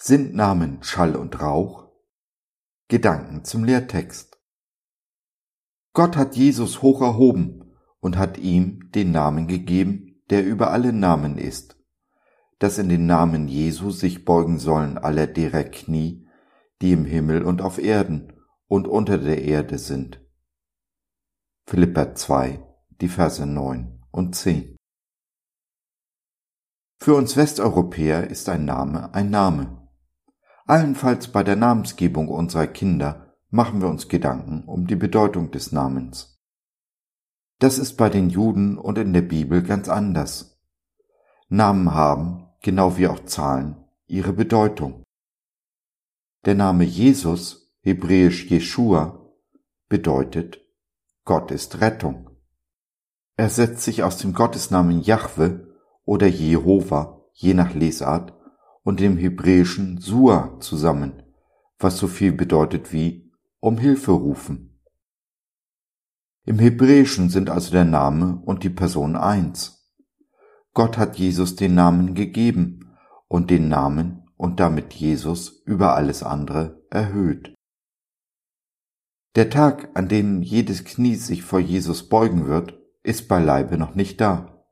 Sind Namen Schall und Rauch? Gedanken zum Lehrtext. Gott hat Jesus hoch erhoben und hat ihm den Namen gegeben, der über alle Namen ist, dass in den Namen Jesu sich beugen sollen alle derer Knie, die im Himmel und auf Erden und unter der Erde sind. Philippa 2, die Verse 9 und 10. Für uns Westeuropäer ist ein Name ein Name. Allenfalls bei der Namensgebung unserer Kinder machen wir uns Gedanken um die Bedeutung des Namens. Das ist bei den Juden und in der Bibel ganz anders. Namen haben, genau wie auch Zahlen, ihre Bedeutung. Der Name Jesus, hebräisch Jeshua, bedeutet Gott ist Rettung. Er setzt sich aus dem Gottesnamen Jahwe oder Jehova, je nach Lesart, und dem hebräischen Sua zusammen, was so viel bedeutet wie um Hilfe rufen. Im Hebräischen sind also der Name und die Person eins. Gott hat Jesus den Namen gegeben und den Namen und damit Jesus über alles andere erhöht. Der Tag, an dem jedes Knie sich vor Jesus beugen wird, ist beileibe noch nicht da.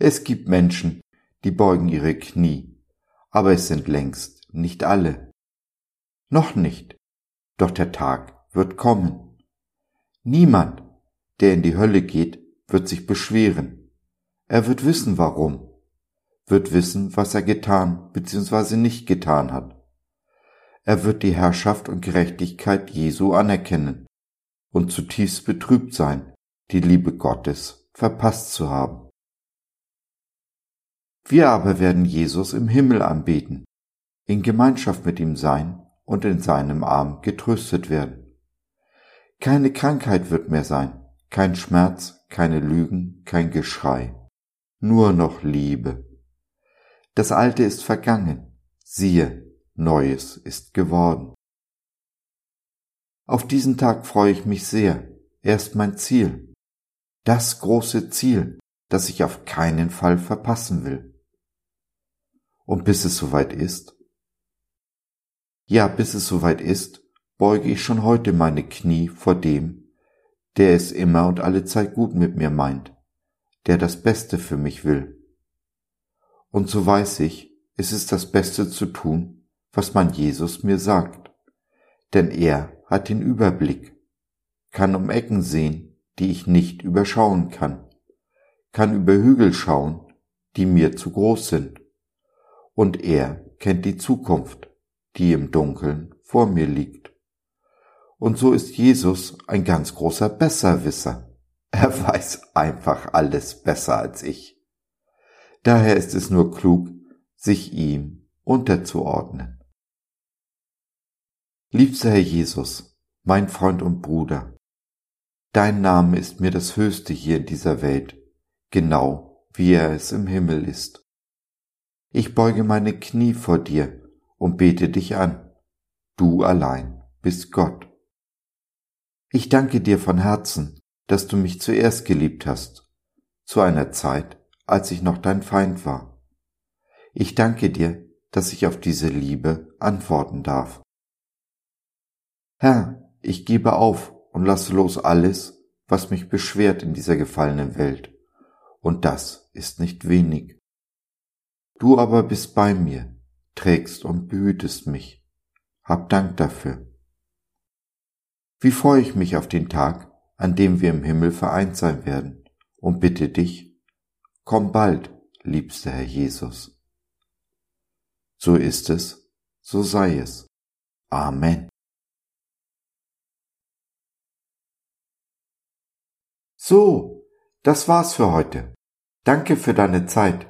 Es gibt Menschen, die beugen ihre Knie aber es sind längst nicht alle. Noch nicht, doch der Tag wird kommen. Niemand, der in die Hölle geht, wird sich beschweren. Er wird wissen, warum, wird wissen, was er getan bzw. nicht getan hat. Er wird die Herrschaft und Gerechtigkeit Jesu anerkennen und zutiefst betrübt sein, die Liebe Gottes verpasst zu haben. Wir aber werden Jesus im Himmel anbeten, in Gemeinschaft mit ihm sein und in seinem Arm getröstet werden. Keine Krankheit wird mehr sein, kein Schmerz, keine Lügen, kein Geschrei, nur noch Liebe. Das Alte ist vergangen, siehe, Neues ist geworden. Auf diesen Tag freue ich mich sehr, er ist mein Ziel, das große Ziel, das ich auf keinen Fall verpassen will. Und bis es soweit ist? Ja, bis es soweit ist, beuge ich schon heute meine Knie vor dem, der es immer und alle Zeit gut mit mir meint, der das Beste für mich will. Und so weiß ich, es ist das Beste zu tun, was mein Jesus mir sagt, denn er hat den Überblick, kann um Ecken sehen, die ich nicht überschauen kann, kann über Hügel schauen, die mir zu groß sind und er kennt die Zukunft, die im Dunkeln vor mir liegt. Und so ist Jesus ein ganz großer Besserwisser. Er weiß einfach alles besser als ich. Daher ist es nur klug, sich ihm unterzuordnen. Liebster Herr Jesus, mein Freund und Bruder, dein Name ist mir das Höchste hier in dieser Welt, genau wie er es im Himmel ist. Ich beuge meine Knie vor dir und bete dich an. Du allein bist Gott. Ich danke dir von Herzen, dass du mich zuerst geliebt hast, zu einer Zeit, als ich noch dein Feind war. Ich danke dir, dass ich auf diese Liebe antworten darf. Herr, ich gebe auf und lasse los alles, was mich beschwert in dieser gefallenen Welt. Und das ist nicht wenig. Du aber bist bei mir, trägst und behütest mich. Hab Dank dafür. Wie freue ich mich auf den Tag, an dem wir im Himmel vereint sein werden, und bitte dich, komm bald, liebster Herr Jesus. So ist es, so sei es. Amen. So, das war's für heute. Danke für deine Zeit.